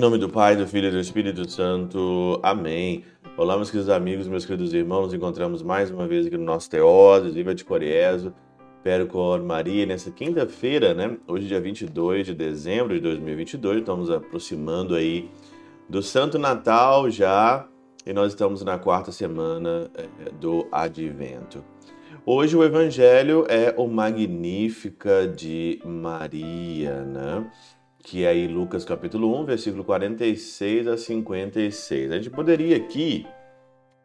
Em nome do Pai, do Filho e do Espírito Santo. Amém. Olá, meus queridos amigos, meus queridos irmãos. Nos encontramos mais uma vez aqui no nosso Teoses, Viva de Coriezo, Percor Maria, nessa quinta-feira, né? Hoje, dia 22 de dezembro de 2022, estamos aproximando aí do Santo Natal já e nós estamos na quarta semana é, do Advento. Hoje o Evangelho é o Magnífica de Maria, né? Que é aí Lucas capítulo 1, versículo 46 a 56. A gente poderia aqui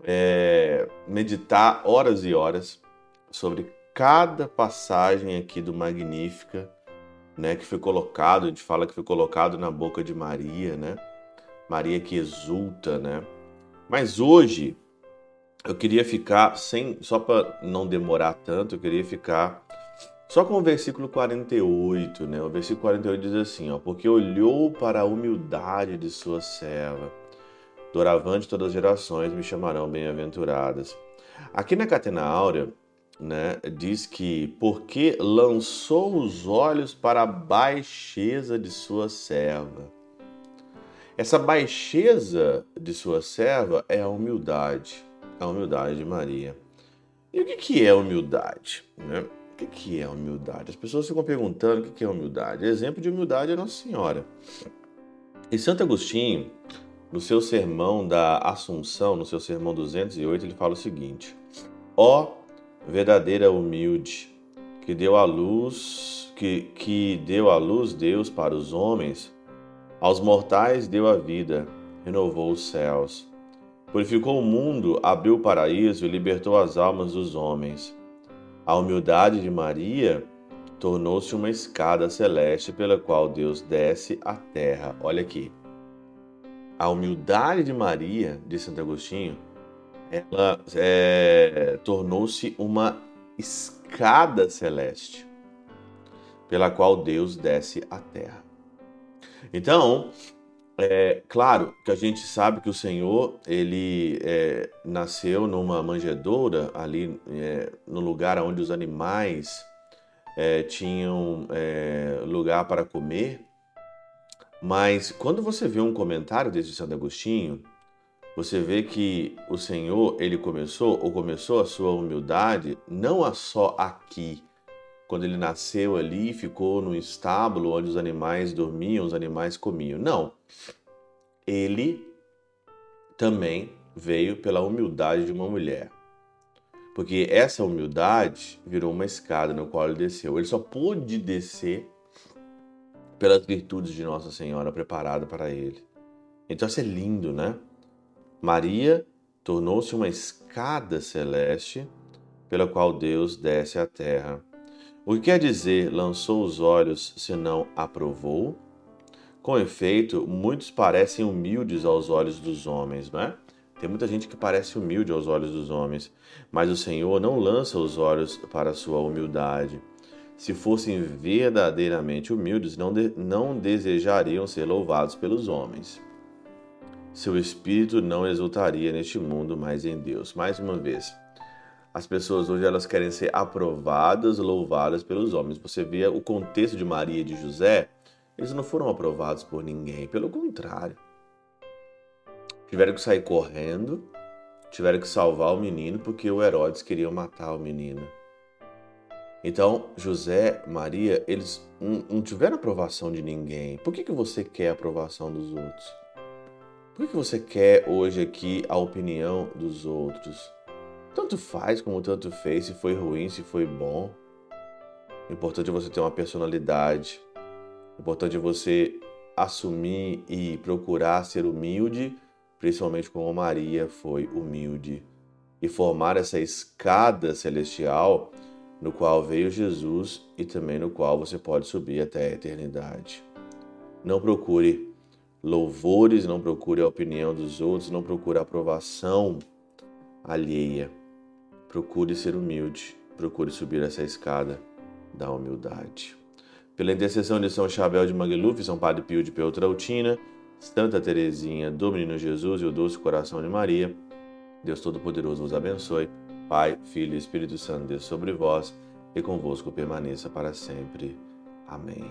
é, meditar horas e horas sobre cada passagem aqui do Magnífica, né, que foi colocado, a gente fala que foi colocado na boca de Maria, né? Maria que exulta, né? Mas hoje eu queria ficar sem, só para não demorar tanto, eu queria ficar só com o versículo 48, né? O versículo 48 diz assim, ó, porque olhou para a humildade de sua serva. Doravante todas as gerações me chamarão bem-aventuradas. Aqui na Catena Áurea, né, diz que porque lançou os olhos para a baixeza de sua serva. Essa baixeza de sua serva é a humildade, a humildade de Maria. E o que é humildade? Né? O que é humildade? As pessoas ficam perguntando o que é humildade. Exemplo de humildade é Nossa Senhora. E Santo Agostinho, no seu sermão da Assunção, no seu sermão 208, ele fala o seguinte: Ó verdadeira humilde, que deu a luz, que, que deu a luz Deus para os homens, aos mortais deu a vida, renovou os céus. Purificou o mundo, abriu o paraíso e libertou as almas dos homens. A humildade de Maria tornou-se uma escada celeste pela qual Deus desce à terra. Olha aqui. A humildade de Maria, de Santo Agostinho, ela é, tornou-se uma escada celeste pela qual Deus desce à terra. Então, é claro que a gente sabe que o Senhor ele é, nasceu numa manjedoura ali é, no lugar onde os animais é, tinham é, lugar para comer. Mas quando você vê um comentário desse Santo Agostinho, você vê que o Senhor ele começou ou começou a sua humildade não só aqui quando ele nasceu ali, ficou no estábulo onde os animais dormiam, os animais comiam. Não. Ele também veio pela humildade de uma mulher. Porque essa humildade virou uma escada no qual ele desceu. Ele só pôde descer pelas virtudes de Nossa Senhora preparada para ele. Então isso é lindo, né? Maria tornou-se uma escada celeste pela qual Deus desce à terra o que quer dizer lançou os olhos se não aprovou? Com efeito, muitos parecem humildes aos olhos dos homens, não é? Tem muita gente que parece humilde aos olhos dos homens, mas o Senhor não lança os olhos para a sua humildade. Se fossem verdadeiramente humildes, não, de, não desejariam ser louvados pelos homens. Seu espírito não exultaria neste mundo, mas em Deus. Mais uma vez, as pessoas hoje elas querem ser aprovadas, louvadas pelos homens. Você vê o contexto de Maria e de José, eles não foram aprovados por ninguém, pelo contrário. Tiveram que sair correndo, tiveram que salvar o menino porque o Herodes queria matar o menino. Então, José, Maria, eles não tiveram aprovação de ninguém. Por que, que você quer a aprovação dos outros? Por que, que você quer hoje aqui a opinião dos outros? Tanto faz como tanto fez, se foi ruim, se foi bom. O importante é você ter uma personalidade. O importante é você assumir e procurar ser humilde, principalmente como Maria foi humilde, e formar essa escada celestial no qual veio Jesus e também no qual você pode subir até a eternidade. Não procure louvores, não procure a opinião dos outros, não procure a aprovação alheia. Procure ser humilde, procure subir essa escada da humildade. Pela intercessão de São Chabel de Magluf, São Padre Pio de Peltrautina, Santa Teresinha do Menino Jesus e o Doce Coração de Maria, Deus Todo-Poderoso vos abençoe. Pai, Filho e Espírito Santo, Deus sobre vós e convosco permaneça para sempre. Amém.